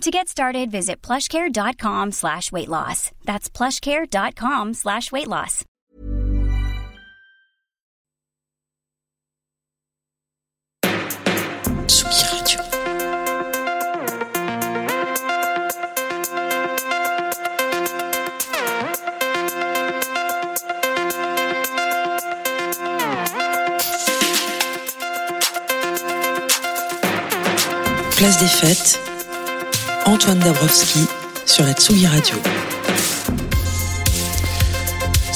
To get started, visit plushcare.com slash weight loss. That's plushcare.com slash weight loss. Place des fêtes, Antoine Dabrowski sur la Tsugi Radio.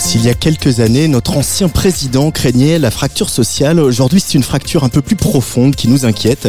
S'il y a quelques années, notre ancien président craignait la fracture sociale, aujourd'hui c'est une fracture un peu plus profonde qui nous inquiète.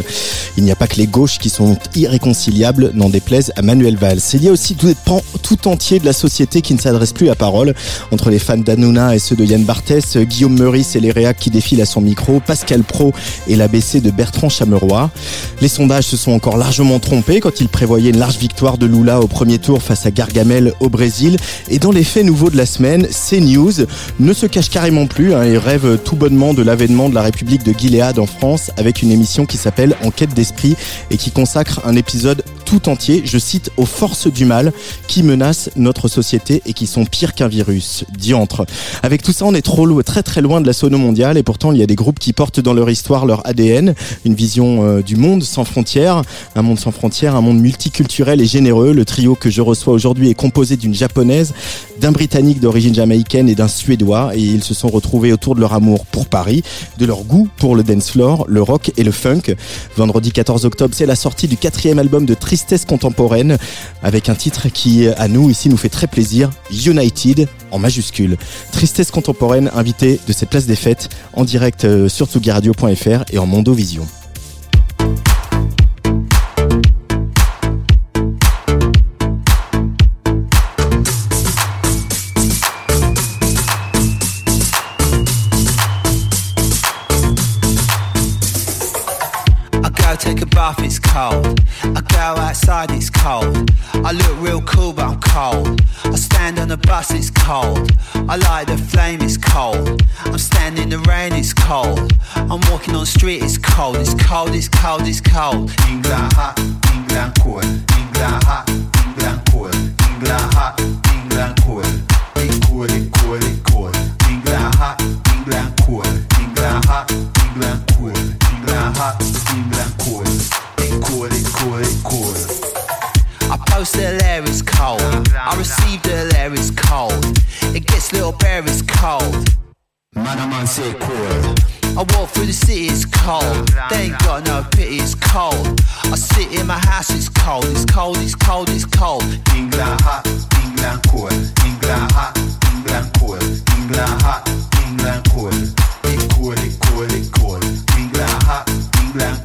Il n'y a pas que les gauches qui sont irréconciliables, n'en déplaise à Manuel Valls. Il y a aussi tout, tout entier de la société qui ne s'adresse plus à parole, entre les fans d'Anouna et ceux de Yann Barthès, Guillaume Meurice et les réacs qui défilent à son micro, Pascal Pro et l'ABC de Bertrand Chameroy. Les sondages se sont encore largement trompés quand ils prévoyaient une large victoire de Lula au premier tour face à Gargamel au Brésil. Et dans les faits nouveaux de la semaine, c'est News ne se cache carrément plus hein, et rêve tout bonnement de l'avènement de la République de Gilead en France avec une émission qui s'appelle Enquête d'esprit et qui consacre un épisode tout entier, je cite, aux forces du mal qui menacent notre société et qui sont pires qu'un virus. Diantre. Avec tout ça, on est trop loin, très très loin de la sono mondiale et pourtant il y a des groupes qui portent dans leur histoire leur ADN, une vision euh, du monde sans frontières, un monde sans frontières, un monde multiculturel et généreux. Le trio que je reçois aujourd'hui est composé d'une japonaise, d'un britannique d'origine jamaïcaine et d'un suédois et ils se sont retrouvés autour de leur amour pour Paris, de leur goût pour le dance floor, le rock et le funk. Vendredi 14 octobre, c'est la sortie du quatrième album de Tristesse contemporaine avec un titre qui, à nous, ici, nous fait très plaisir, United en majuscule. Tristesse contemporaine, invité de cette place des fêtes en direct euh, sur tsugiradio.fr et en Mondovision. It's cold. I go outside, it's cold. I look real cool, but I'm cold. I stand on the bus, it's cold. I light the flame, it's cold. I'm standing in the rain, it's cold. I'm walking on the street, it's cold. It's cold, it's cold, it's cold. England hot, England cold. England hot, England cold. England hot, England cold. It cold, it cold, post the air is cold. I receive the air is cold. It gets little bare, it's cold. Man, say cold. I walk through the city, it's cold. They ain't got no pity, it's cold. I sit in my house, it's cold. It's cold, it's cold, it's cold. England hot, England cold. England hot, England cold. England hot, England cold. It cold, it cold, it cold. England hot, England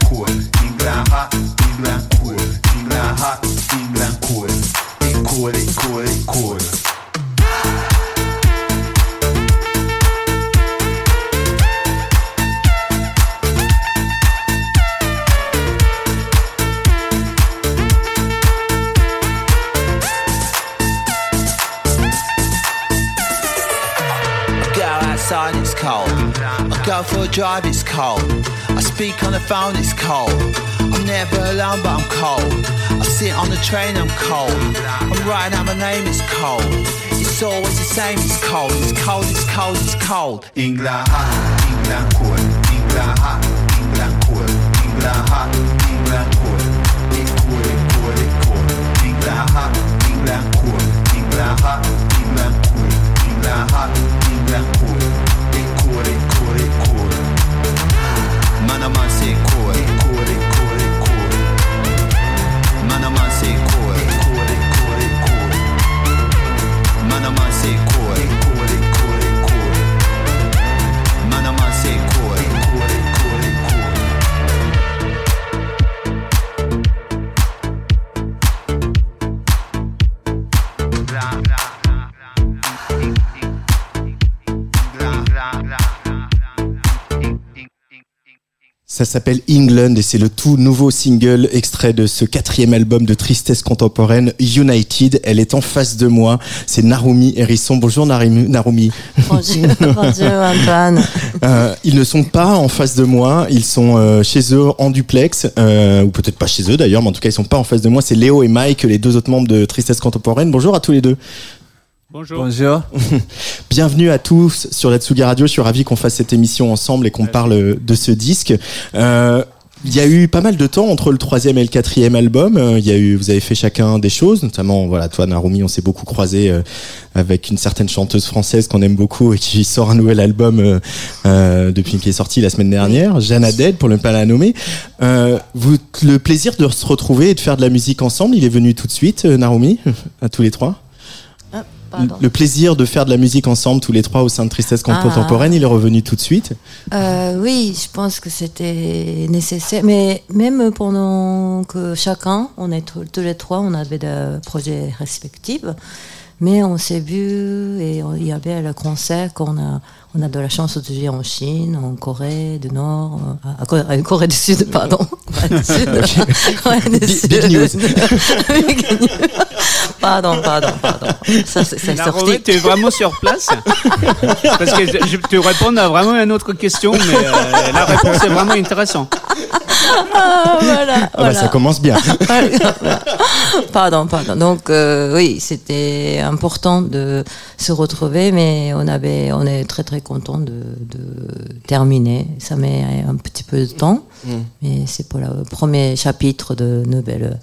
drive, it's cold. I speak on the phone, it's cold. I'm never alone, but I'm cold. I sit on the train, I'm cold. I'm writing out my name, it's cold. It's always the same, it's cold. It's cold, it's cold, it's cold. England hot, England cold. England hot, England cold. England hot, England cold. It it it. England hot, England cold. England hot, England. England hot, Ça s'appelle England et c'est le tout nouveau single extrait de ce quatrième album de tristesse contemporaine, United. Elle est en face de moi. C'est Narumi Hérisson. Bonjour Narumi. Bonjour, bonjour Antoine. Euh, ils ne sont pas en face de moi. Ils sont euh, chez eux en duplex, euh, ou peut-être pas chez eux d'ailleurs, mais en tout cas ils sont pas en face de moi. C'est Léo et Mike, les deux autres membres de Tristesse contemporaine. Bonjour à tous les deux. Bonjour. Bonjour. Bienvenue à tous sur la Tsuga Radio. Je suis ravi qu'on fasse cette émission ensemble et qu'on parle de ce disque. Euh, il y a eu pas mal de temps entre le troisième et le quatrième album. Euh, Il y a eu, vous avez fait chacun des choses, notamment, voilà, toi, Narumi, on s'est beaucoup croisé euh, avec une certaine chanteuse française qu'on aime beaucoup et qui sort un nouvel album euh, euh, depuis qui est sorti la semaine dernière, Jeanne Aded, pour ne pas la nommer. Euh, vous, le plaisir de se retrouver et de faire de la musique ensemble, il est venu tout de suite, Narumi, à tous les trois. Pardon. Le plaisir de faire de la musique ensemble tous les trois au sein de Tristesse Ah. Contemporaine, il est revenu tout de suite. Euh, oui, je pense que c'était nécessaire. Mais même pendant que chacun, on est tous les trois, on avait des projets respectifs. Mais on s'est vu et il y avait le concert qu'on a, on a de la chance de jouer en Chine, en Corée du Nord, euh, à, Corée, du Sud, pardon. Corée du Sud. Corée du Big- Sud. big news. Big news. Pardon, pardon, pardon. Ça, c'est sorti. tu es vraiment sur place Parce que je, je te réponds à vraiment une autre question, mais euh, la réponse est vraiment intéressante. Ah, voilà, Ah bah, ça commence bien. pardon, pardon. Donc euh, oui, c'était important de se retrouver, mais on avait, on est très très content de, de terminer. Ça met un petit peu de temps, mais c'est pour le premier chapitre de nouvelle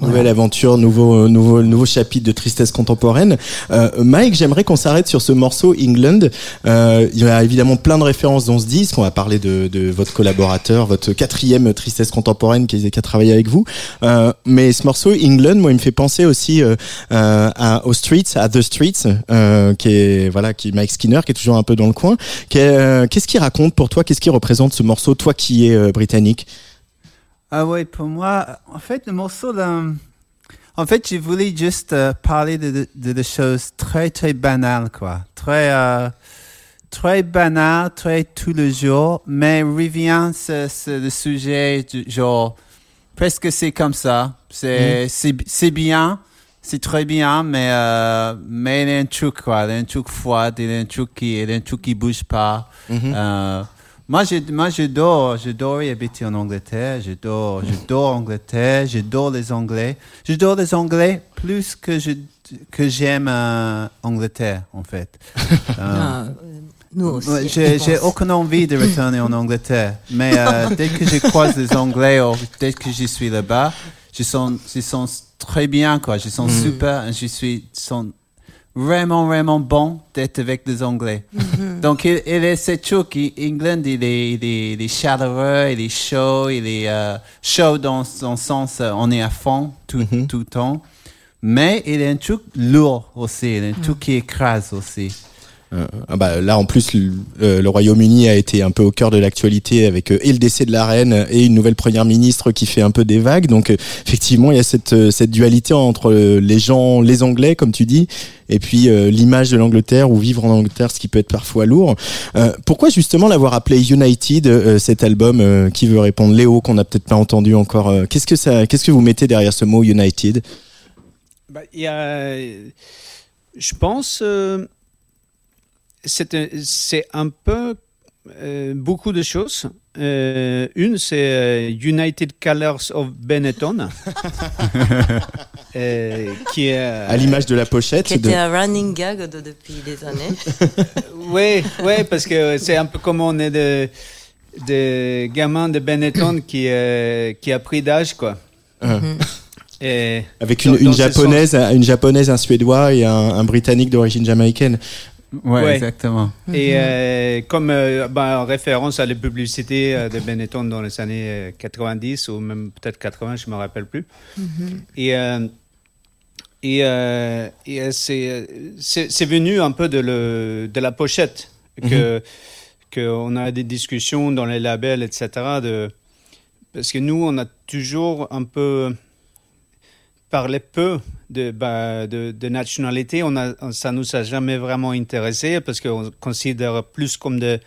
Nouvelle aventure, nouveau, euh, nouveau, nouveau chapitre de tristesse contemporaine. Euh, Mike, j'aimerais qu'on s'arrête sur ce morceau England. Euh, il y a évidemment plein de références dans ce disque. On va parler de, de votre collaborateur, votre quatrième tristesse contemporaine qui, a travaillé avec vous. Euh, mais ce morceau England, moi, il me fait penser aussi euh, euh, à, aux Streets, à The Streets, qui est voilà, qui Mike Skinner, qui est toujours un peu dans le coin. Qu'est- Qu'est-ce qu'il raconte pour toi? Qu'est-ce qui représente ce morceau, toi qui es britannique? Ah ouais, pour moi, en fait, le morceau, là, en fait, je voulais juste euh, parler de, de, choses très, très banales, quoi. Très, euh, très banales, très tous les jours, mais revient sur, sur le sujet, du, genre, presque c'est comme ça. C'est, c'est bien, c'est très bien, mais, euh, mais il y a un truc, quoi. Il y a un truc froid, il y a un truc qui, il y a un truc qui bouge pas. Euh, moi, je, moi, j'adore, j'adore y habiter en Angleterre. J'adore, j'adore Angleterre. J'adore les Anglais. J'adore les Anglais plus que je, que j'aime euh, Angleterre, en fait. Euh, Ah, euh, nous aussi. Je J'ai aucune envie de retourner en Angleterre. Mais euh, dès que je croise les Anglais ou dès que je suis là-bas, je sens, je sens très bien, quoi. Je sens super. Je suis sens vraiment, vraiment bon d'être avec les Anglais. Donc, il, il est, c'est true qu'England, il est, il, est, il est chaleureux, il est chaud, il est euh, chaud dans son sens, euh, on est à fond tout, tout le temps. Mais il est un truc lourd aussi, il est un truc qui écrase aussi. Euh, ah bah, là, en plus, le, euh, le Royaume-Uni a été un peu au cœur de l'actualité avec euh, et le décès de la reine et une nouvelle première ministre qui fait un peu des vagues. Donc, effectivement, il y a cette, cette dualité entre les gens, les Anglais, comme tu dis, et puis l'image de l'Angleterre ou vivre en Angleterre, ce qui peut être parfois lourd. Pourquoi justement l'avoir appelé United, cet album Qui veut répondre Léo, qu'on n'a peut-être pas entendu encore. qu'est-ce que ça, qu'est-ce que vous mettez derrière ce mot United? Bah, y a, je pense, c'est un- c'est un peu euh, beaucoup de choses. Euh, une, c'est euh, United Colors of Benetton, euh, qui est À l'image de la pochette. Qui de- était un running gag de- depuis des années. Oui, ouais, parce que c'est un peu comme on est de, de gamins de Benetton qui, euh, qui a pris d'âge, quoi. Mhm. Et Avec une, Dans- une dans japonaise, une japonaise, un suédois et un, un britannique d'origine jamaïcaine. Ouais, Ouais. exactement. Et euh, comme euh, bah, en référence à la publicité euh, de Benetton dans les années euh, 90 ou même peut-être 80, je me rappelle plus. Et euh, et, euh, et, euh, c'est c'est c'est venu un peu de le de la pochette que que on a des discussions dans les labels etc. De parce que nous on a toujours un peu parlé peu de, bah, de, de nationalité, on a, ça nous a jamais vraiment intéressé parce qu'on considère plus comme des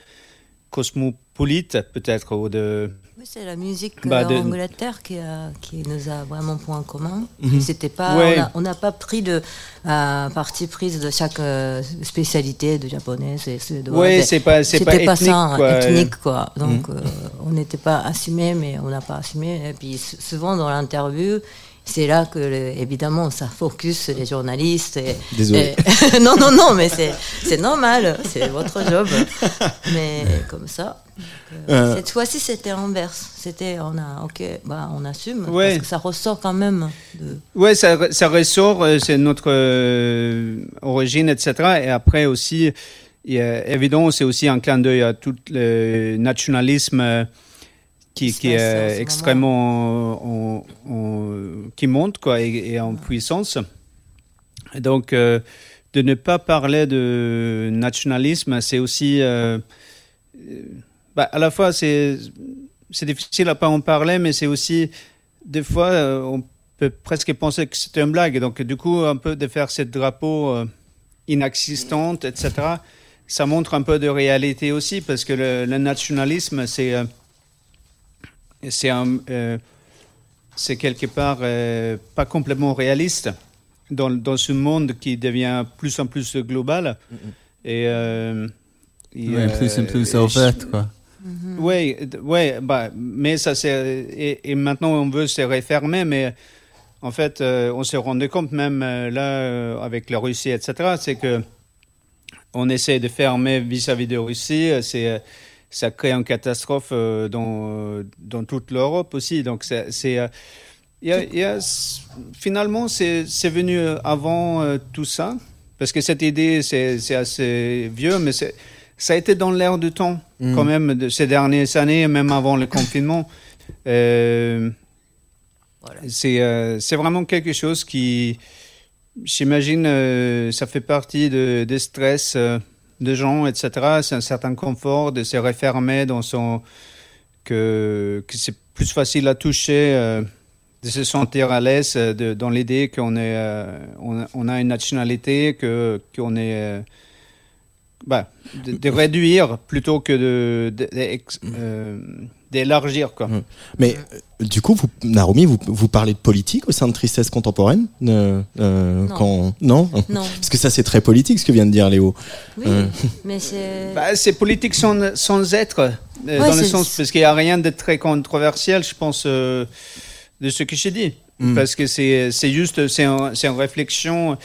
polite, peut-être, ou de. Oui, c'est la musique Bah, euh, de- Angleterre qui, a- qui nous a vraiment point en commun. Mhm. C'était pas, Ouais. on n'a pas pris de euh, parti prise de chaque euh, spécialité de japonaise et Mais c'est pas, c'est pas C'était pas, ethnique, ça, quoi. ethnique quoi. Donc Mhm. euh, on n'était pas assumé, mais on n'a pas assumé. Et puis sou- souvent dans l'interview. C'est là que, le- évidemment, ça focus les journalistes. Et, Désolé. et- non, non, non, mais c'est c'est normal, c'est votre job. Mais comme ça. Euh, Euh, Cette fois-ci, c'était inverse. C'était, on a, ok, bah, on assume. Ouais. Parce que ça ressort quand même. De... Ouais, ça, re- ça ressort, euh, c'est notre euh, origine, etc. Et après aussi, évidemment, c'est aussi un clin d'œil à tout le nationalisme euh, qui, Qui est extrêmement en- en- qui monte quoi, et, et en puissance. Et donc, euh, de ne pas parler de nationalisme, c'est aussi, euh, euh, bah, à la fois, c'est c'est difficile à pas en parler, mais c'est aussi, des fois, euh, on peut presque penser que c'est une blague. Donc, du coup, un peu de faire ce drapeau euh, inexistante, etc., ça montre un peu de réalité aussi, parce que le, le nationalisme, c'est c'est un, euh, c'est quelque part euh, pas complètement réaliste dans, dans ce monde qui devient plus en plus global. Et, euh, et, plus euh, en plus et ouvert, quoi. oui, ouais, bah, mais ça c'est et, et maintenant on veut se refermer, mais en fait euh, on se rendait compte même euh, là euh, avec la Russie, etc. C'est que on essaie de fermer vis-à-vis de Russie, c'est euh, ça crée une catastrophe euh, dans dans toute l'Europe aussi. Donc c'est euh, il y a- il y a- finalement c'est c'est venu avant euh, tout ça parce que cette idée c'est c'est assez vieux, mais c'est ça a été dans l'air du temps Mm. quand même de ces dernières années, même avant le confinement. Euh, C'est euh, c'est vraiment quelque chose qui, j'imagine, euh, ça fait partie de, des stress des gens, etc. C'est un certain confort de se refermer dans son. que, que c'est plus facile à toucher, euh, de se sentir à l'aise euh, de- dans l'idée qu'on est, euh, on, on a une nationalité, qu'on est. bah, de, de réduire plutôt que de, de- d'élargir quoi. Mais euh, du coup, vous, Narumi, vous, vous parlez de politique au sein de Tristesse Contemporaine euh, euh, Non. quand... Non Non, Parce que ça, c'est très politique ce que vient de dire Léo. oui, Euh. mais c'est. Bah, c'est politique sans, sans être, euh, Ouais, dans le sens, parce qu'il n'y a rien de très controversiel, je pense, euh, de ce que j'ai dit. Mm. Parce que c'est c'est juste, c'est un- c'est une réflexion.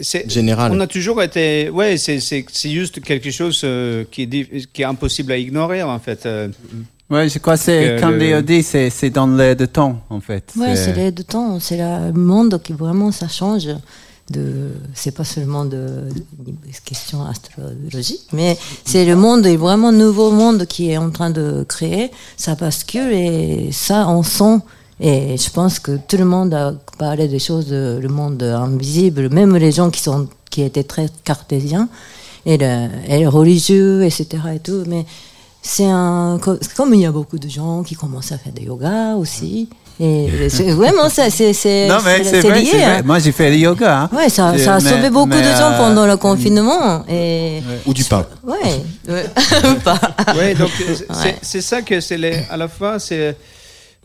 C'est- Général. On a toujours été. Ouais, c'est juste quelque chose euh, qui, est, di- qui est impossible à ignorer, en fait. euh. Ouais, je crois que c'est, comme le- dit, c'est, c'est dans l'air de temps, en fait. Ouais, c'est l'aide de temps, c'est le monde qui vraiment ça change. De, c'est pas seulement de, de questions astrologiques, mais c'est le monde, est vraiment nouveau monde qui est en train de créer. Ça bascule et ça, on sent. Et je pense que tout le monde a parlé des choses, de, le monde invisible, même les gens qui sont, qui étaient très cartésiens et le, et le religieux, etc. et tout. Mais c'est un, co- comme il y a beaucoup de gens qui commencent à faire du yoga aussi. Et c'est vraiment ça, c'est c'est Non, mais c'est, vrai, lié. c'est vrai. hein. Moi, j'ai fait le yoga. Hein. Ouais, ça, a mais- sauvé beaucoup de gens euh, pendant le confinement. Et Ou du pain. ouais, ouais. Ou pas. Ouais, donc euh, c'est- Ouais. c'est ça que c'est les- à la fois c'est euh,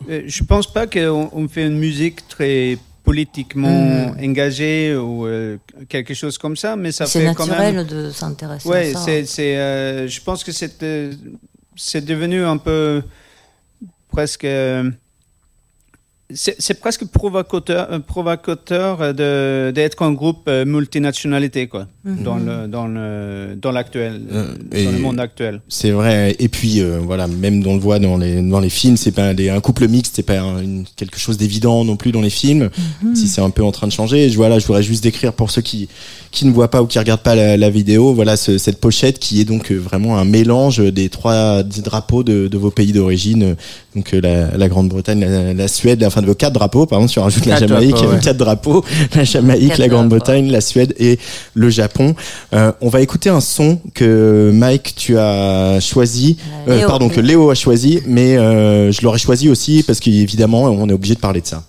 je pense pas qu'on on fait une musique très politiquement engagée ou euh, quelque chose comme ça mais ça C'est fait quand même naturel de s'intéresser ouais à ça. c'est c'est euh, je pense que c'est euh, c'est devenu un peu presque euh, c'est presque provocateur, euh, provocateur de d'être un groupe euh, multinationalité quoi Mhm. dans le dans le dans l'actuel Euh, dans le monde actuel C'est vrai. Et puis euh, voilà, même on le voit dans les dans les films, c'est pas des, un couple mixte, c'est pas un- une- quelque chose d'évident non plus dans les films. Si c'est un peu en train de changer. Je voilà, je voudrais juste décrire pour ceux qui qui ne voient pas ou qui regardent pas la, la vidéo, voilà ce- cette pochette qui est donc vraiment un mélange des trois drapeaux de, de vos pays d'origine. Donc euh, la, la Grande-Bretagne, la, la Suède, enfin de vos quatre drapeaux. Par exemple, si on rajoute la Jamaïque, drapeaux, ouais. quatre drapeaux, la Jamaïque, Quatre la. Grande-Bretagne, la Suède et le Japon. Euh, on va écouter un son que Mike tu as choisi, Euh, Léo. pardon que Léo a choisi, mais euh, je l'aurais choisi aussi parce qu'évidemment on est obligé de parler de ça.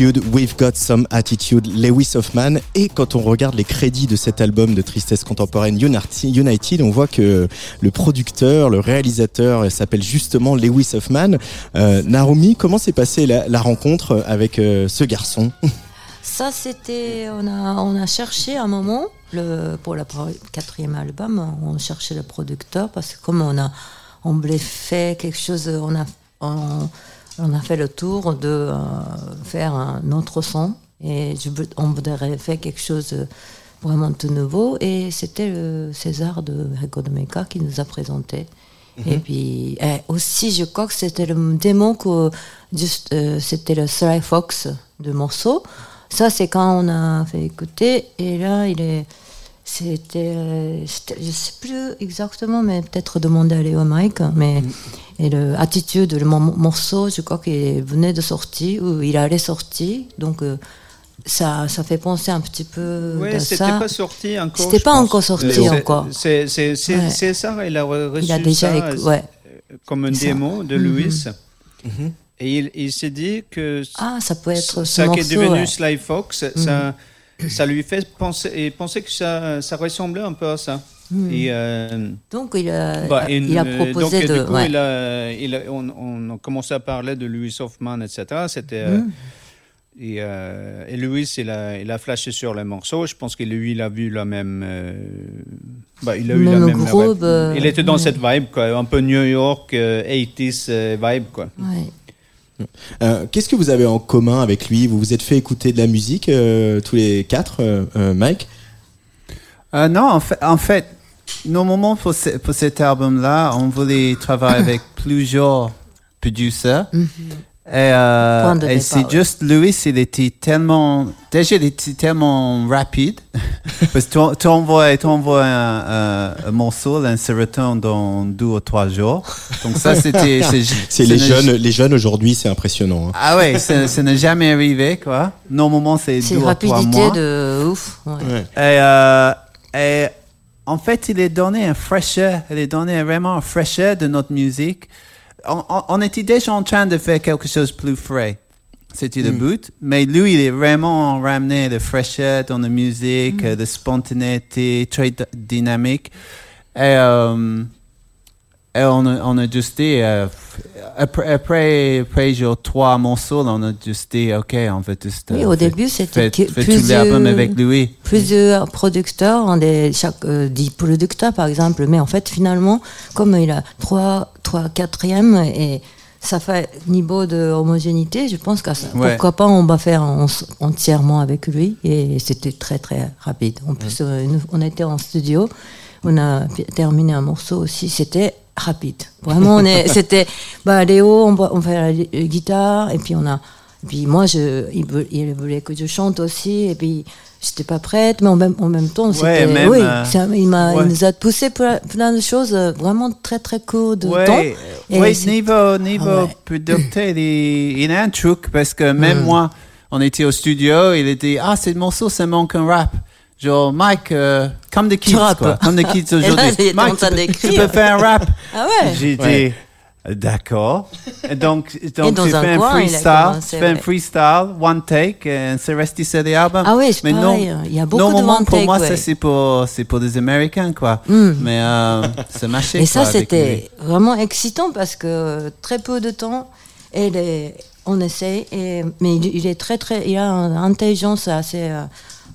We've Got Some Attitude, Lewis Hoffman. Et quand on regarde les crédits de cet album de tristesse contemporaine United, on voit que le producteur, le réalisateur s'appelle justement Lewis Hoffman. Euh, comment s'est passée la, rencontre avec euh, ce garçon? Ça, c'était, on a, on a cherché un moment pour le quatrième album, on cherchait le producteur parce que comme on a, on voulait faire quelque chose, on a, on a fait le tour de euh, faire un autre son et je, on voudrait faire quelque chose vraiment tout nouveau et c'était le César de Rico de Meca qui nous a présenté. Et mhm. puis et aussi, je crois que c'était le démon que juste euh, c'était le Sly Fox de morceau. Ça, c'est quand on a fait écouter et là, il est c'était, euh, je sais plus exactement, mais peut-être demander à Léo Mike, mais mm. et l'attitude, le morceau, je crois qu'il venait de sortir, ou il allait sortir, donc euh, ça, ça fait penser un petit peu oui, à c'était pas sorti encore. C'était pas encore sorti encore. C'est ça, il a reçu il a déjà ça ouais. comme un démo de mm-hmm. Louis. Mm-hmm. Et il, il s'est dit que ah, ça peut être ça qui est devenu Sly Fox, ça mm ça lui fait penser, et penser que ça, ça ressemblait un peu à ça. Hmm. Et, euh, donc il a, bah, il a proposé donc, de. Du coup, il a, il a, on, on, a commencé à parler de Louis Hoffman, etc. C'était. Euh, hmm. Et, euh, et, Louis, il a, il a flashé sur les morceaux. Je pense que lui, il a vu la même. Euh, bah, il a eu la même. Groupe, il était dans cette vibe, quoi, un peu New York, 80s vibe, quoi. Ouais. Euh, qu'est-ce que vous avez en commun avec lui? Vous vous êtes fait écouter de la musique euh, tous les quatre, euh, Mike? Non, en fait, en fait, normalement pour, pour cet album-là, on voulait travailler avec plusieurs producers. Mm-hmm. Et, euh, et c'est juste Louis, il était tellement, déjà il était tellement rapide, parce que tu envoies, un, un, morceau, un seroton dans deux ou trois jours. Donc ça, c'était, c'est les jeunes, les jeunes aujourd'hui, c'est impressionnant. Hein. Ah ouais, ça, n'est jamais arrivé, quoi. Normalement, c'est deux ou trois mois. rapidité de ouf. Ouais. Et, euh, et, en fait, il est donné un fraîcheur, il est donné vraiment un fraîcheur de notre musique on, était déjà en train de faire quelque chose de plus frais. C'était le mm. but. Mais lui, il est vraiment ramené de fraîcheur dans la musique, mm. de spontanéité, très dynamique. Et, euh, et on, a, on a juste dit, euh, après, après, après genre trois morceaux, on a juste dit, OK, on va juste. Oui, au début, c'était plusieurs, avec lui. Plusieurs producteurs, est chaque euh, dix producteurs, par exemple. Mais en fait, finalement, comme il a trois, trois quatrièmes et ça fait niveau de homogénéité, je pense que pourquoi pas on va faire entièrement avec lui et c'était très très rapide. En plus, euh, on était en studio, on a terminé un morceau aussi, c'était rapide. Vraiment, on est, c'était, bah, Léo, on, on fait la, guitare, et puis on a, puis moi, je, il, voulait que je chante aussi, et puis j'étais pas prête, mais en même, en même temps, c'était, oui, euh, il, m'a, il nous a poussé plein, de choses, euh, vraiment très très court de temps. Oui, niveau, niveau ah producteur, il, il, a un truc, parce que même hmm. moi, on était au studio, il était, ah, ce morceau, ça manque un rap. Genre, Mike, euh, comme des kids, quoi. Comme des kids aujourd'hui. Mike, tu, peux, faire un rap. Ah ouais? J'ai dit, d'accord. Donc, donc tu fais un freestyle, tu fais un freestyle, one take, et c'est resté sur l'album. Ah oui, Mais non, il y a beaucoup de one take. pour moi, ça c'est pour, c'est pour des Américains, quoi. Mm. Mais euh, c'est marché. Et ça, c'était vraiment excitant parce que très peu de temps, et les, on essaie, et, mais il, est très, très, il a une intelligence assez. Euh,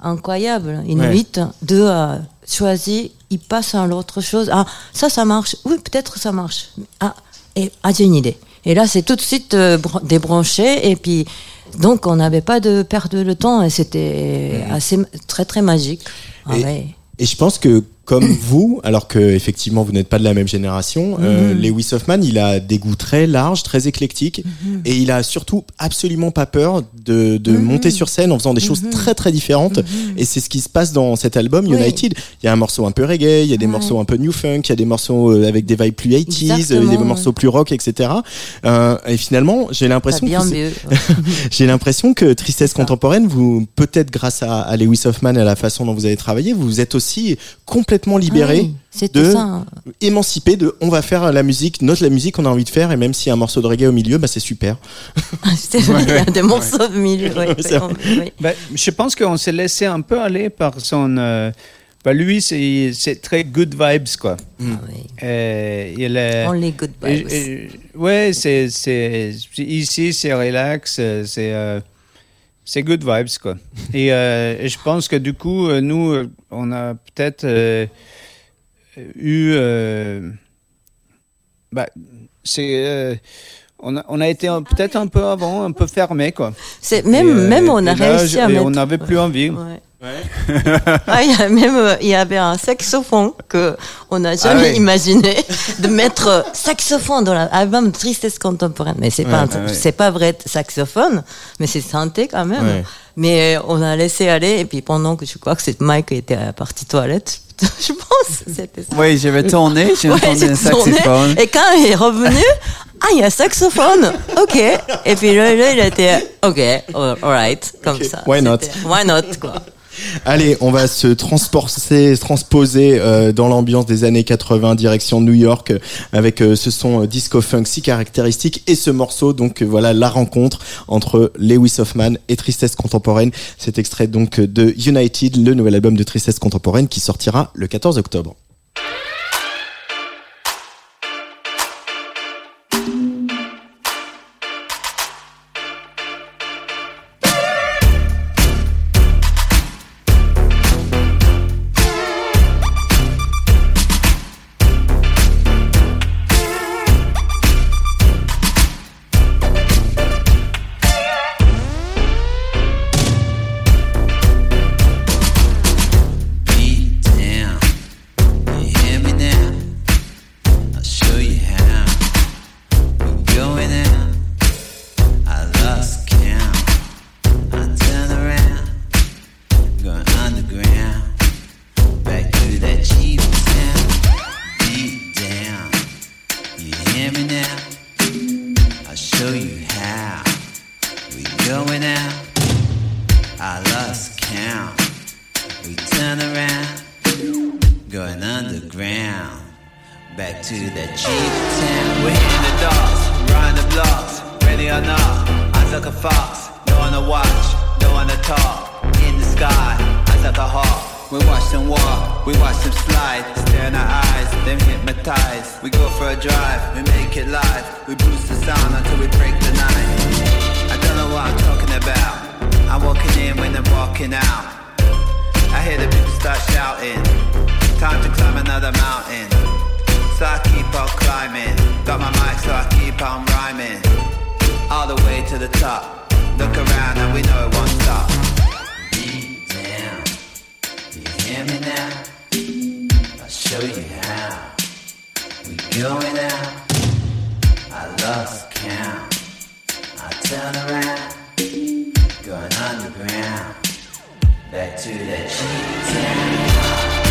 incroyable. Il ouais. de euh, choisir, il passe à l'autre chose. Ah, ça, ça marche. Oui, peut-être ça marche. Ah, et ah, j'ai une idée. Et là, c'est tout de suite euh, débranché. Et puis, donc, on n'avait pas de perte de temps. Et c'était assez, très, très magique. Ah, et je pense que comme vous, alors que effectivement vous n'êtes pas de la même génération, euh, mhm. Lewis Hoffman, il a des goûts très larges, très éclectiques, mhm. et il a surtout absolument pas peur de, de mhm. monter sur scène en faisant des choses très très différentes. Et c'est ce qui se passe dans cet album United. Il y a un morceau un peu reggae, il y a des morceaux un peu new funk, il y a des morceaux euh, avec des vibes plus 80s, euh, des morceaux plus rock, etc. Euh, et finalement, j'ai l'impression que j'ai l'impression que Tristesse contemporaine, vous peut-être grâce à, à Lewis Hoffman et à la façon dont vous avez travaillé, vous êtes aussi complètement complètement libéré. Oui, C'était de- ça. émancipé de on va faire la musique, notre la musique qu'on a envie de faire et même s'il y a un morceau de reggae au milieu, bah c'est super. Des morceaux de milieu. ouais, Ouais, c'est oui, oui. Ben, je pense qu'on s'est laissé un peu aller par son. euh, ben, lui, c'est c'est très good vibes, quoi. Ah oui. Euh, il est. Only good vibes. Et- et- ouais, c'est c'est ici, c'est relax, euh, c'est euh, c'est good vibes quoi. et, euh, et je pense que du coup, euh, nous, euh, on a peut-être euh, eu, euh, bah, c'est, on a, on a été peut-être un peu avant, un peu fermé quoi. C'est même Et, même on a et réussi à et mettre. on n'avait plus envie. Ouais. Ah, il y a même euh, il y avait un saxophone que on n'a jamais ouais. imaginé de mettre euh, saxophone dans l'album tristesse contemporaine. Mais c'est pas ouais, ouais. c'est pas vrai saxophone, mais c'est synthé quand même. Ouais. Mais euh, on a laissé aller et puis pendant que je crois que c'est Mike était à la partie toilette, je pense c'était ça. Oui, j'avais tourné, j'ai Ouais, entendu un saxophone. Et quand il est revenu, ah, il y a un saxophone. Ok. Et puis là, là, il était, ok, all right, comme ça. why not? Why not, quoi. Allez, on va se transporter, transposer euh, dans l'ambiance des années 80, direction New York, euh, avec euh, ce son disco funk si caractéristique et ce morceau. Donc voilà la rencontre entre Lewis Hoffman et Tristesse contemporaine. Cet extrait donc de United, le nouvel album de Tristesse contemporaine qui sortira le 14 octobre. For a drive, we make it live, we boost the sound until we break the night. I don't know what I'm talking about. I'm walking in when I'm walking out. I hear the people start shouting. Time to climb another mountain. So I keep on climbing. Got my mic, so I keep on rhyming. All the way to the top. Look around and we know it won't stop. Beat down. You hear me now? I'll show you how. Going out. I lost count. I turn around. Going underground back to that cheap town.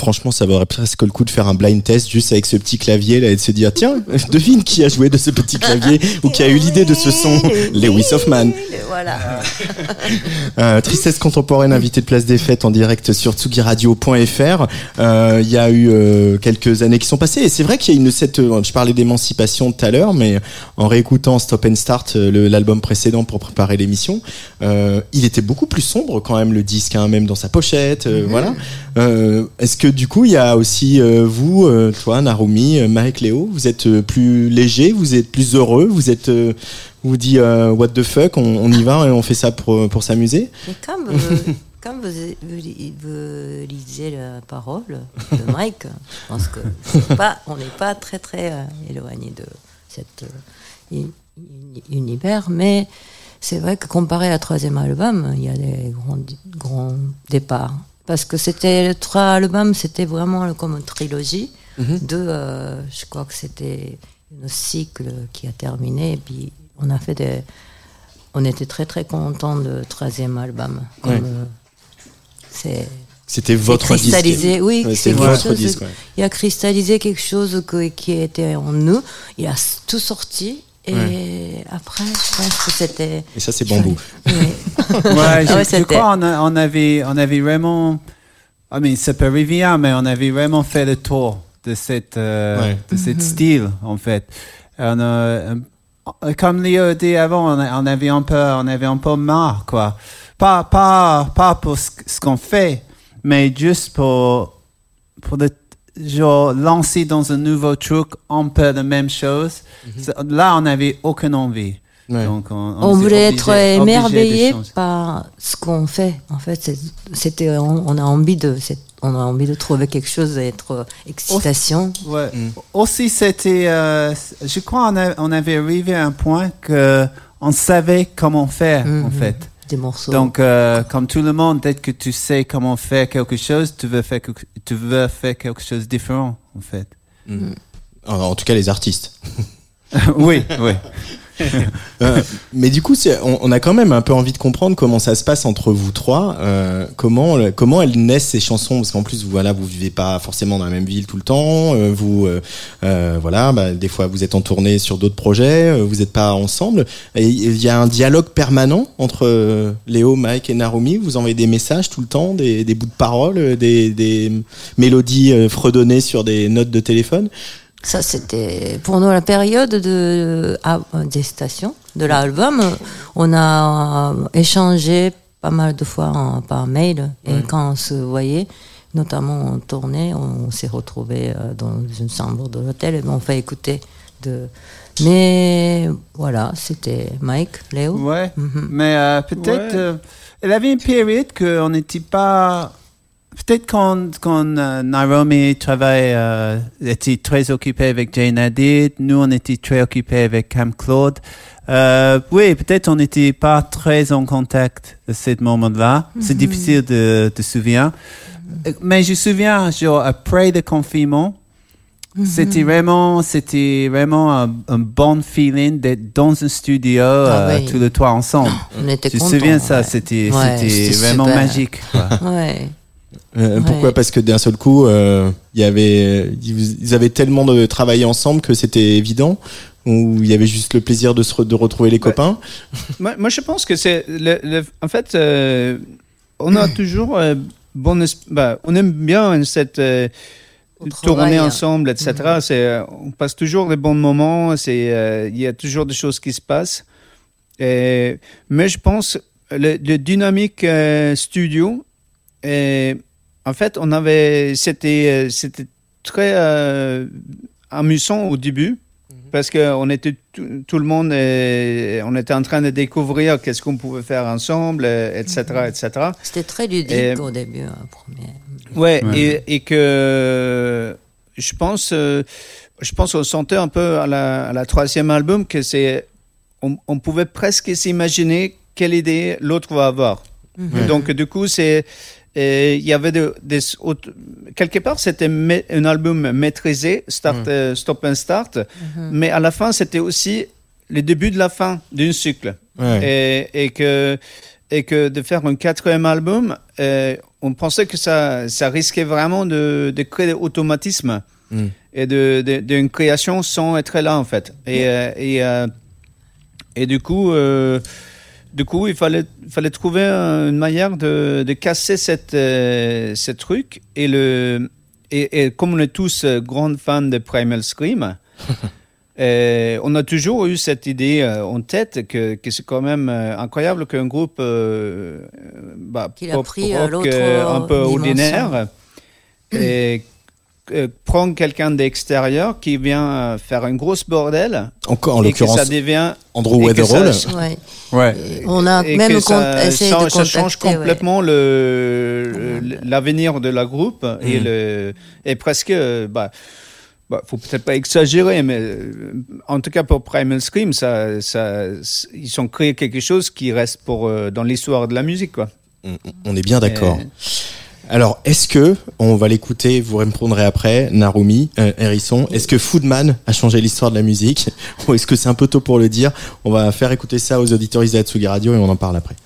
Franchement, ça vaudrait presque le coup de faire un blind test juste avec ce petit clavier là et de se dire tiens, devine qui a joué de ce petit clavier ou qui a eu l'idée de ce son, Lewis Hoffman. Voilà. Euh, Tristesse contemporaine, invité de Place des Fêtes en direct sur tsugiradio.fr. Euh, Il y a eu euh, quelques années qui sont passées et c'est vrai qu'il y a une cette. Je parlais d'émancipation tout à l'heure, mais en réécoutant Stop and Start, l'album précédent pour préparer l'émission, il était beaucoup plus sombre quand même le disque, hein, même dans sa pochette. euh, Voilà. Est-ce que du coup il y a aussi euh, vous, euh, toi, Narumi, euh, Mike, Léo, vous êtes plus léger, vous êtes plus heureux, vous êtes vous dit what the fuck, on, on y va et on fait ça pour pour s'amuser. Comme, vous, vous, lisez la parole de Mike, je pense que pas, on n'est pas très très éloigné de cet uni- uni- univers, mais c'est vrai que comparé à troisième album, il y a des grands, grands départs. Parce que c'était le trois albums, c'était vraiment comme une trilogie de, euh, je crois que c'était un cycle qui a terminé, et puis on a fait des, on était très très contents de troisième album. Ouais. euh, c'est C'était votre disque. cristallisé, oui, Ouais, c'est votre disque. ouais. Il a cristallisé quelque chose que- qui était en nous. Il a tout sorti. Et Ouais. après, je pense que c'était. Et ça c'est bambou. Oui. Ouais, je, Ah ouais, je crois on, a- on avait, on avait vraiment, I mean, ça peut arriver, hein, mais on avait vraiment fait le tour de cette, euh, Ouais. de cette style, en fait. On a, euh, comme Léo dit avant, on, a- on avait un peu, on avait un peu marre, quoi. Pas, pas, pas pour ce, ce qu'on fait, mais juste pour, pour le, genre, lancer dans un nouveau truc un peu la même chose. Ça- Là, on n'avait aucune envie. Ouais. Donc, on, voulait obligé- être émerveillé par ce qu'on fait. En fait, c'était, on, on a envie de, on a envie de trouver quelque chose, d'être excitation. Ouais. Aussi, c'était, euh, je crois, on, a- on avait arrivé à un point que on savait comment faire, en Mhm. fait. Des morceaux. Donc, euh, comme tout le monde, dès que tu sais comment faire quelque chose, tu veux faire, quelque- tu veux faire quelque chose de différent, en fait. En, en tout cas les artistes. oui, oui. Euh, mais du coup, on, a quand même un peu envie de comprendre comment ça se passe entre vous trois. euh, comment comment elles naissent ces chansons? Parce qu'en plus, voilà, vous vivez pas forcément dans la même ville tout le temps. euh, vous, euh, euh, voilà, bah, des fois vous êtes en tournée sur d'autres projets. euh, vous n'êtes pas ensemble. Et il y a un dialogue permanent entre euh, Léo, Mike et Narumi. Vous envoyez des messages tout le temps, des, bouts de paroles, euh, des, des mélodies euh, fredonnées sur des notes de téléphone. Ça, c'était pour nous la période de, ah, des stations de l'album. On a échangé pas mal de fois en- par mail. Et quand on se voyait, notamment en tournée, on s'est retrouvés euh, dans une chambre de l'hôtel et on fait écouter. De... Mais voilà, c'était Mike, Léo. Ouais. Mhm. Mais euh, peut-être, Ouais. euh, elle avait une période qu'on n'était pas. Peut-être quand, quand euh, Naomi travaille, euh, était très occupée avec Jane Hadid, nous on était très occupés avec Cam Claude. Euh, oui, peut-être on n'était pas très en contact à ce moment-là. C'est difficile de, de se souvenir. Euh, Mais je me souviens, genre, après le confinement, c'était vraiment, c'était vraiment un, un bon feeling d'être dans un studio, euh, oui. tous les trois ensemble. On était Je me souviens ça, c'était Ouais, vraiment super. magique. quoi. Ouais. Euh, Ouais. Pourquoi? Parce que d'un seul coup, euh, il y avait, ils avaient tellement de travailler ensemble que c'était évident. Ou il y avait juste le plaisir de se re- de retrouver les copains? Moi, moi, je pense que c'est. le- le- en fait, euh, on a toujours. euh, bon, bah, on aime bien cette. euh, tourner hein. ensemble, etc. C'est, euh, on passe toujours des bons moments. C'est, euh, il y a toujours des choses qui se passent. Et- mais je pense le, le dynamique euh, studio. Et, en fait, on avait, c'était, euh, c'était très euh, amusant au début parce que on était tout, tout le monde, euh, on était en train de découvrir qu'est-ce qu'on pouvait faire ensemble, euh, etc., etc. C'était très ludique Et- au début, hein, premier. Ouais, Ouais. Et, et que je pense, je pense qu'on sentait un peu à la, à la troisième album que c'est, on, on pouvait presque s'imaginer quelle idée l'autre va avoir. Donc du coup, c'est, euh, il y avait de- des, autres- quelque part, c'était un album maîtrisé, start, euh, stop and start, mais à la fin, c'était aussi le début de la fin d'un cycle Ouais. et, et que et que de faire un quatrième album, euh, on pensait que ça, ça risquait vraiment de, de créer des automatismes Mm. et de, de- d'une création sans être là en fait. Et, euh, et, euh, et du coup, euh, du coup, il fallait, fallait trouver une manière de, de casser cette, euh, ce truc. Et, le, et, et comme on est tous euh, grands fans de Primal Scream, euh, on a toujours eu cette idée en tête que, que c'est quand même incroyable qu'un groupe euh, bah, Qu'il a pris, rock, l'autre, un peu ordinaire et euh, prendre quelqu'un d'extérieur qui vient euh, faire un gros bordel Encore en et que ça devient Andrew Weatherall. ça- Ouais. Ouais. On a et même que ça, essayé ça- de ça change ouais. complètement le l'avenir de la groupe et Mm. le et presque euh, bah bah, faut peut-être pas exagérer, mais euh, en tout cas pour Primal Scream, ça, ça, ils ont créé quelque chose qui reste pour euh, dans l'histoire de la musique, quoi. On- On est bien d'accord. Et- Alors, est-ce que, on va l'écouter, vous répondrez après, Narumi, euh, est-ce que Foodman a changé l'histoire de la musique? Ou est-ce que c'est un peu tôt pour le dire? On va faire écouter ça aux auditoristes d'Atsugi Radio et on en parle après.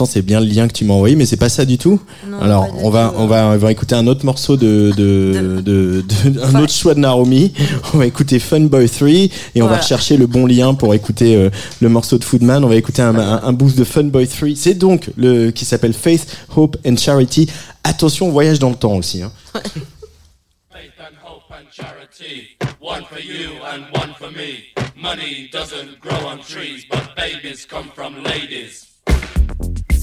Pourtant, c'est bien le lien que tu m'as envoyé, mais c'est pas ça du tout. Non, Alors, du on va, tout. on va, on va écouter un autre morceau de, de, de, de- un autre choix de Narumi. On va écouter Fun Boy 3 et on va rechercher le bon lien pour écouter euh, le morceau de Foodman. On va écouter un, un, un boost de Fun Boy 3. C'est donc le qui s'appelle Faith, Hope and Charity. Attention, on voyage dans le temps aussi. Hein. Faith and hope and charity. One for you and one for me. Money doesn't grow on trees, but babies come from ladies. Thank you.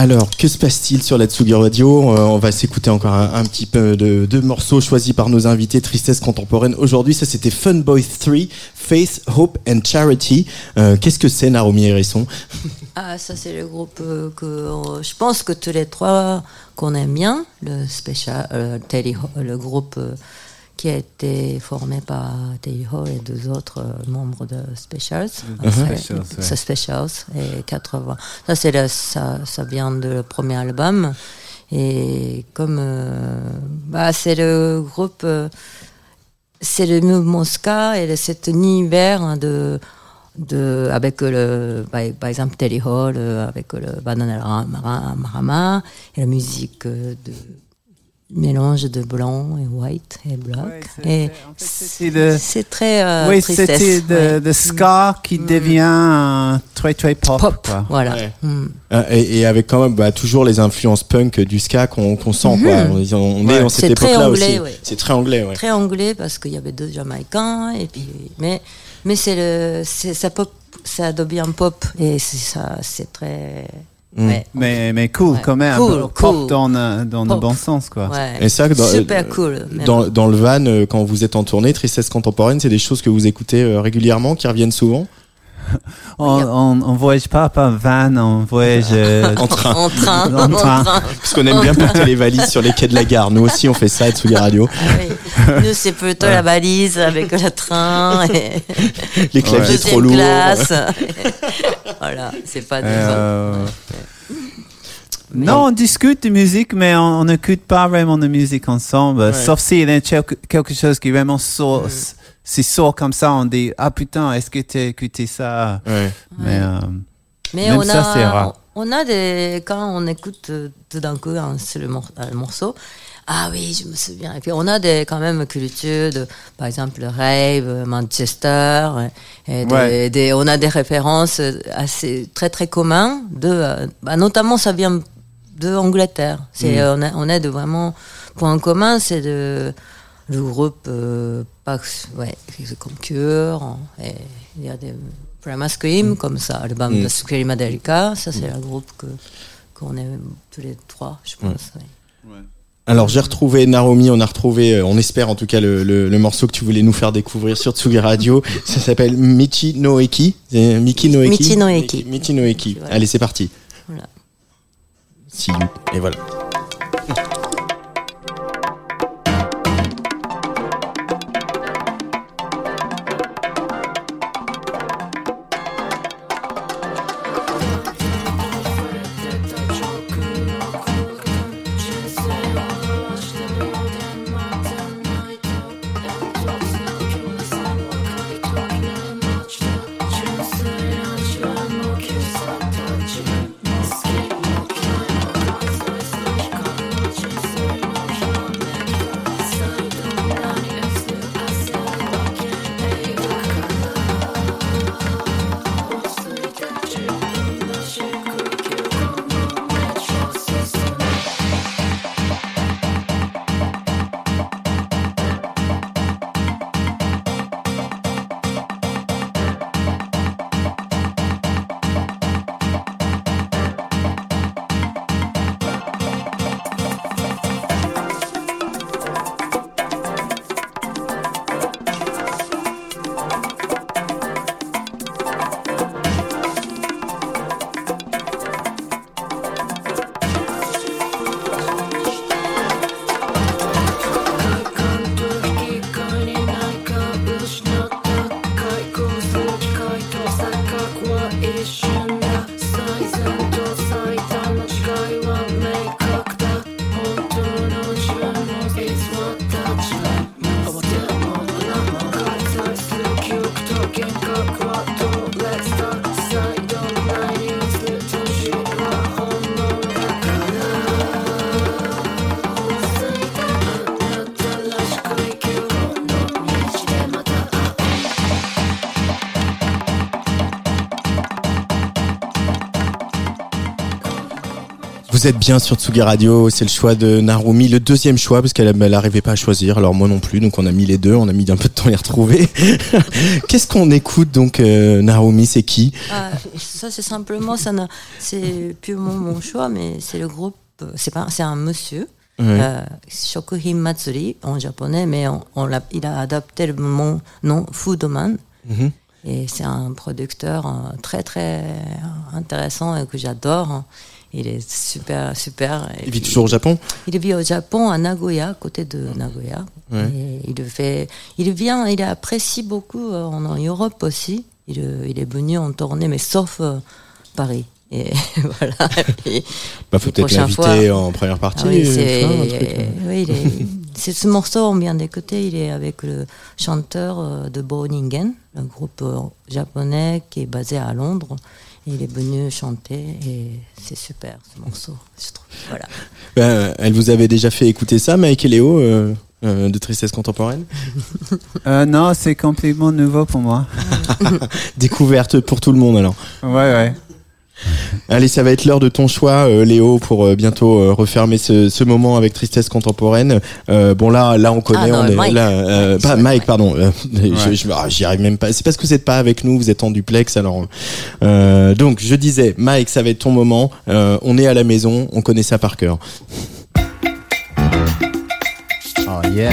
Alors, que se passe-t-il sur la Tsugi Radio Euh, On va s'écouter encore un, petit peu de, morceaux choisis par nos invités Tristesse contemporaine. Aujourd'hui, ça c'était Fun Boy 3, Faith, Hope and Charity. Euh, Qu'est-ce que c'est, Naomi Hérisson Ah, ça c'est le groupe euh, que je pense que tous les trois qu'on aime bien, le special, le groupe qui a été formé par Teddy Hall et deux autres euh, membres de Specials. Après, Specials, ouais. c'est Specials et 80. Ça c'est ça, ça vient de le premier album et comme euh, bah c'est le groupe euh, c'est le mouvement ska et cet univers hein, de, de avec le par, par exemple Telly Hall avec le Bananarama et la musique euh, de mélange de blanc et white et black Ouais, c'est- et c'est- en fait, très euh, oui, tristesse, c'était de, ouais. de ska qui devient un très très pop. pop quoi. voilà Ouais. Mm. Euh, et, et avec quand même bah, toujours les influences punk du ska qu'on qu'on sent. Quoi. On, on est dans C'est cette très époque-là anglais, aussi. ouais. C'est très anglais, ouais. très anglais parce qu'il y avait deux Jamaïcains et puis mais Mais c'est le, c'est ça pop, ça devient pop et c'est ça, c'est très. Mm. Ouais. Mais, mais cool Ouais. quand même. Cool, cool. dans, le- dans le bon sens, quoi. Ouais. Et ça, dans, Super euh, cool. même. Dans, dans le van, euh, quand vous êtes en tournée, Tristesse contemporaine, c'est des choses que vous écoutez euh, régulièrement, qui reviennent souvent? On, on, on voyage pas par van, on voyage euh, En train. En train, En train. Parce qu'on aime bien porter les valises sur les quais de la gare. Nous aussi, on fait ça à Tsugi Radio. Oui. Nous, c'est plutôt la valise avec le train et Les claviers deuxième trop lourds. classe. voilà, c'est pas des Euh, Non, on discute de musique, mais on n'écoute pas vraiment de musique ensemble. Ouais. Sauf s'il y a quelque quelque chose qui vraiment sort, c'est sort comme ça, on dit ah putain, est-ce que tu as écouté ça? Ouais. Mais euh, Mais Même on ça, c'est a, rare. on a des, quand on écoute euh, tout d'un coup un seul mor- un morceau, ah oui, je me souviens. Et puis on a des, quand même cultures, de, par exemple, Rave, euh, Manchester, et des, Ouais. des- on a des références euh, assez, très très communs de, euh, bah, notamment ça vient de Angleterre. C'est, Mm. euh, on a, on a de vraiment, point commun, c'est de, le groupe, euh, Pax, ouais, comme Cure, et il y a des Primal Scream, comme ça, album Mm. de Scream Adelica, ça c'est le groupe que, qu'on aime tous les trois, je pense. ouais. Alors j'ai retrouvé Naomi, on a retrouvé, euh, on espère en tout cas le, le- le morceau que tu voulais nous faire découvrir sur Tsugi Radio. Ça s'appelle Michi no Eki. C'est Miki no Eki. Michi no Eki. Michi no Eki. Voilà. Allez, c'est parti. Voilà. You. Et voilà. Vous êtes bien sur Tsugi Radio, c'est le choix de Narumi, le deuxième choix parce qu'elle n'arrivait pas à choisir, alors moi non plus, donc on a mis les deux, on a mis un peu de temps à les retrouver. Qu'est-ce qu'on écoute donc euh, Narumi, c'est qui? Ah, ça c'est simplement, ça c'est purement mon choix, mais c'est le groupe, euh, c'est un monsieur, Ouais. euh, Shokuhin Matsuri en japonais, mais on, on l'a- il a adapté le mon nom Foodman. Mhm. Et c'est un producteur euh, très très intéressant et que j'adore. Il est super super. Il vit toujours au Japon il vit au Japon, à Nagoya, à côté de Nagoya. Ouais. Et il fait, il vient, il apprécie beaucoup euh, en, en Europe aussi. Il, euh, il est venu en tournée, mais sauf euh, Paris. Et voilà. Et Bah faut peut-être l'inviter fois- en première partie. Ah oui, c'est, euh. oui, est- c'est ce morceau, on vient d'écouter, il est avec le chanteur de Boningen, un groupe japonais qui est basé à Londres. Il est venu chanter et c'est super ce morceau, je trouve. Voilà. Bah, elle vous avait déjà fait écouter ça, Mike et Léo, euh, euh, de Tristesse Contemporaine euh, non, c'est complètement nouveau pour moi. Découverte pour tout le monde alors. Ouais, ouais. Allez, ça va être l'heure de ton choix, euh, Léo, pour euh, bientôt euh, refermer ce, ce moment avec tristesse contemporaine. Euh, bon là, là on connaît, Ah, non, on est Mike. là. euh, Mike, pas Mike, pardon. Euh, je- je- ah, J'y arrive même pas. C'est parce que vous n'êtes pas avec nous, vous êtes en duplex. Alors, euh, donc je disais, Mike, ça va être ton moment. Euh, on est à la maison, on connaît ça par cœur. Oh yeah.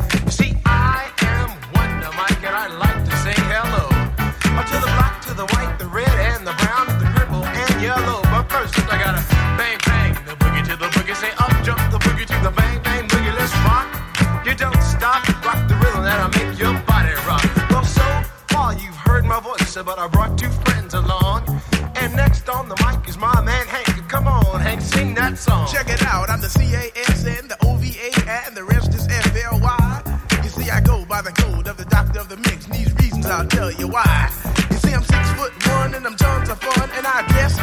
But I brought two friends along. And next on the mic is my man Hank. Come on, Hank, sing that song. Check it out, I'm the C-A-S-N, the O-V-A, and the rest is F-L-Y. You see, I go by the code of the doctor of the mix, and these reasons I'll tell you why. You see, I'm six foot one, and I'm tons of fun, and I dress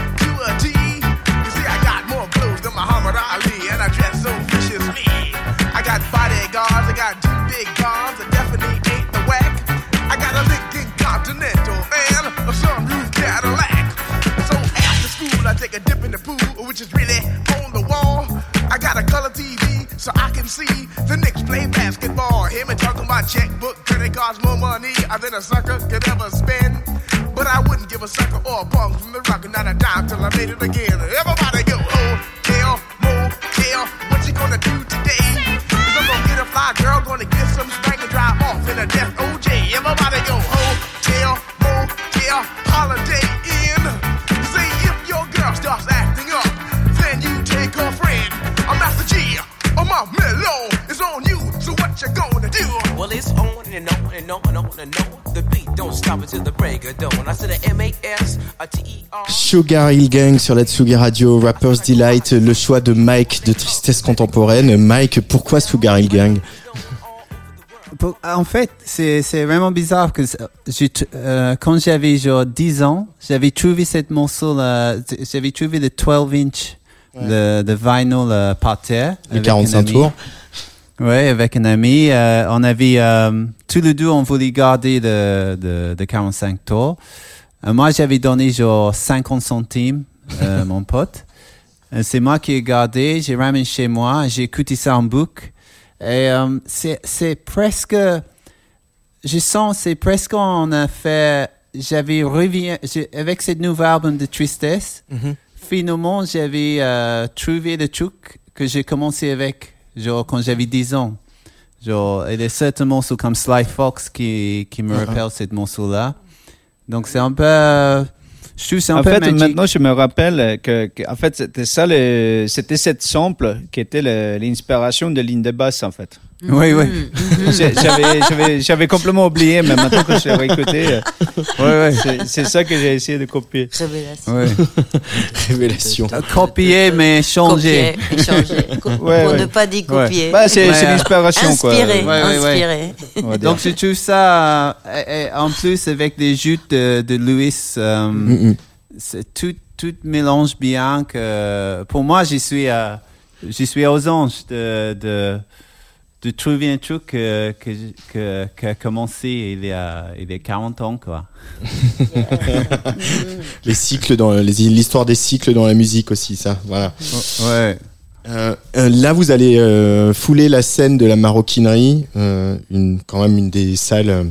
Sugar Hill Gang sur la Tsugi Radio, Rapper's Delight, le choix de Mike de Tristesse Contemporaine. Mike, pourquoi Sugar Hill Gang? En fait, c'est c'est vraiment bizarre que euh, quand j'avais genre 10 ans, j'avais trouvé cette morceau là, j'avais trouvé le 12 inch de, de vinyl euh, par terre. Le avec 45 un ami. tours. Ouais, avec un ami. euh, on avait euh, tous les deux, on voulait garder de, de, de 45 tours. Euh, moi, j'avais donné genre 50 centimes, euh, mon pote. Euh, C'est moi qui ai gardé, j'ai ramené chez moi, j'ai écouté ça en boucle. Et euh, c'est c'est presque, je sens, c'est presque on a fait, j'avais j'ai- avec cette nouvel album de Tristesse, Mhm. finalement j'avais trouvé le truc que j'ai commencé avec, genre quand j'avais 10 ans. Genre, il y a certains morceaux comme Sly Fox qui, qui me Mhm. rappellent cette morceau-là. Donc c'est un peu, je trouve c'est un en peu fait, magique. maintenant, je me rappelle que, que- en fait, c'était ça, c'était cette sample qui était l'inspiration de ligne de basse, en fait. Oui, oui. J'ai- J'avais, j'avais, j'avais complètement oublié, mais maintenant que je l'ai réécouté, euh, Ouais, ouais. c'est, ça que j'ai essayé de copier. Révélation. Ouais. Révélation. Copier mais changer. Copier changer. Co- pour ouais. ne pas dire Ouais. copier. Bah, c'est, l'inspiration, quoi. Va dire. Donc je trouve ça, euh, et- et en plus avec les joutes de, de Louis, euh, Mm, mm. c'est tout, tout mélange bien que pour moi j'y suis, euh, j'y suis aux anges de, de, de trouver un truc que, que, que, qui a commencé il y a, il y a 40 ans quoi? Les cycles dans les- l'histoire des cycles dans la musique aussi, ça. Voilà. Ouais. Euh, euh, là, vous allez euh, fouler la scène de la maroquinerie, euh, une, quand même une des salles euh,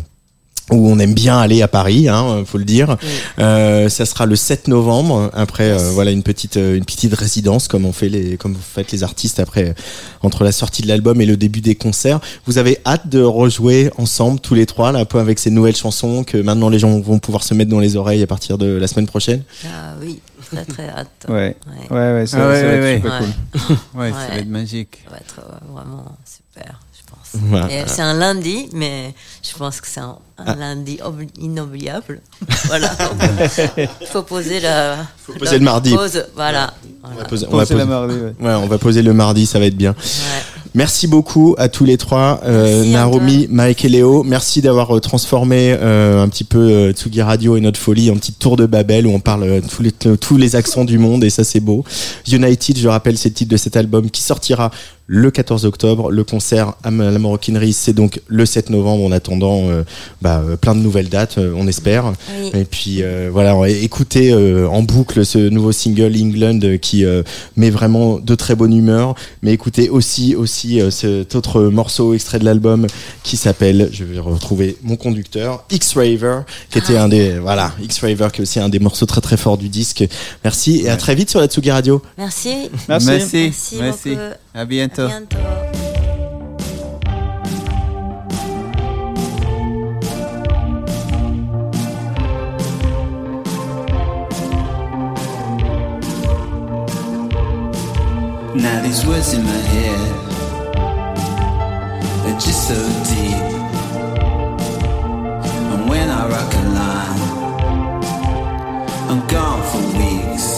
où on aime bien aller à Paris, hein, faut le dire. Euh, ça sera le 7 novembre, après euh, voilà une petite euh, une petite résidence comme on fait les comme vous faites les artistes après euh, entre la sortie de l'album et le début des concerts. Vous avez hâte de rejouer ensemble tous les trois là, un peu avec ces nouvelles chansons que maintenant les gens vont pouvoir se mettre dans les oreilles à partir de la semaine prochaine? Ah oui, très très hâte. Ouais. Ouais, ouais, ça, Ah ouais, ça va ouais, être ouais. super cool. Ouais, ça va être magique. Ça va être euh, vraiment super. C'est un lundi, mais je pense que c'est un, un Ah. lundi inoubliable. voilà. Il faut poser la. Faut poser le mardi. Pause, voilà. On va poser, Poser le mardi, ouais. Ouais, on va poser le mardi, ça va être bien. Merci beaucoup à tous les trois, euh, Naomi, Mike et Léo. Merci d'avoir euh, transformé euh, un petit peu euh, Tsugi Radio et notre folie en petit tour de Babel où on parle euh, tous les tous les accents du monde et ça c'est beau. United, je rappelle, c'est le titre de cet album qui sortira le 14 octobre. Le concert à la Maroquinerie, c'est donc le 7 novembre. En attendant, euh, bah, euh, plein de nouvelles dates, euh, on espère. Oui. Et puis euh, voilà, écouter euh, en boucle ce nouveau single England qui euh, met vraiment de très bonne humeur. Mais écoutez aussi aussi euh, cet autre morceau extrait de l'album qui s'appelle, je vais retrouver mon conducteur, X Raver, qui était un des voilà X Raver qui est aussi un des morceaux très très forts du disque. Merci et à très vite sur la Tsugi Radio. Merci. Merci. Merci. Merci. beaucoup. À bientôt. À bientôt. Now these words in my head are just so deep. And when I rock a line, I'm gone for weeks.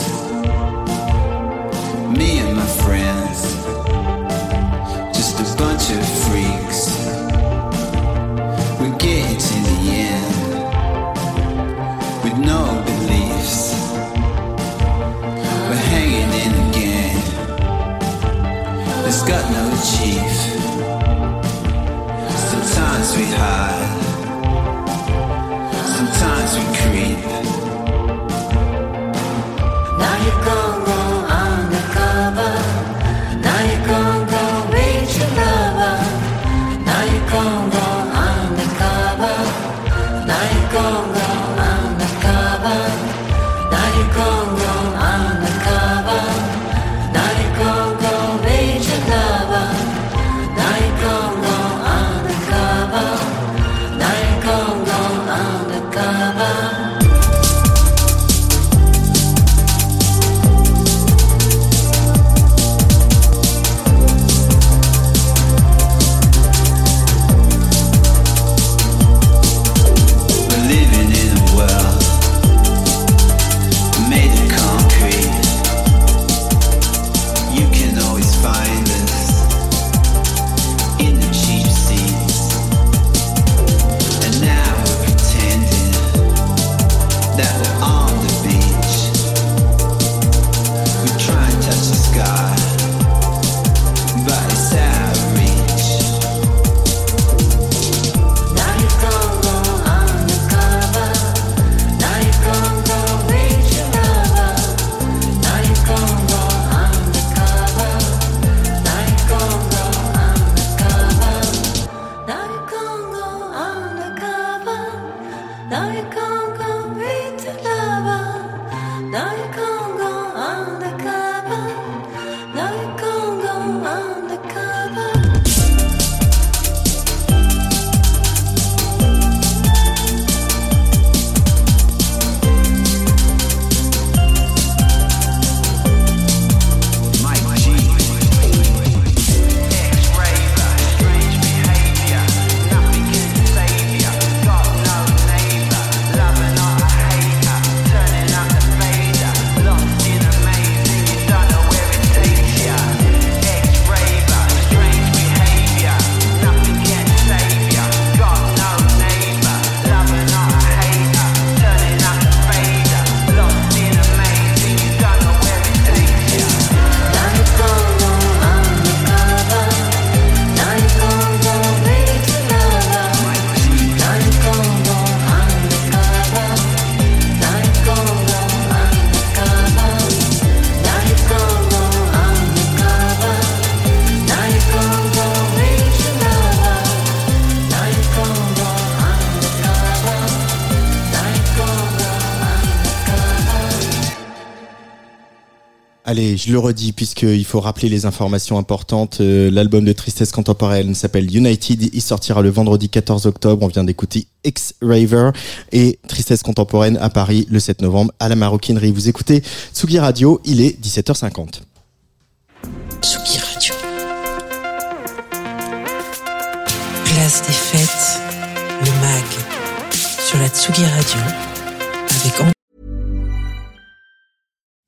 Je le redis puisqu'il faut rappeler les informations importantes. Euh, L'album de Tristesse Contemporaine s'appelle United. Il sortira le vendredi 14 octobre. On vient d'écouter X-Raver et Tristesse Contemporaine à Paris le 7 novembre à la Maroquinerie. Vous écoutez Tsugi Radio, il est 17h50. Tsugi Radio. Place des fêtes, le MAG, sur la Tsugi Radio, avec.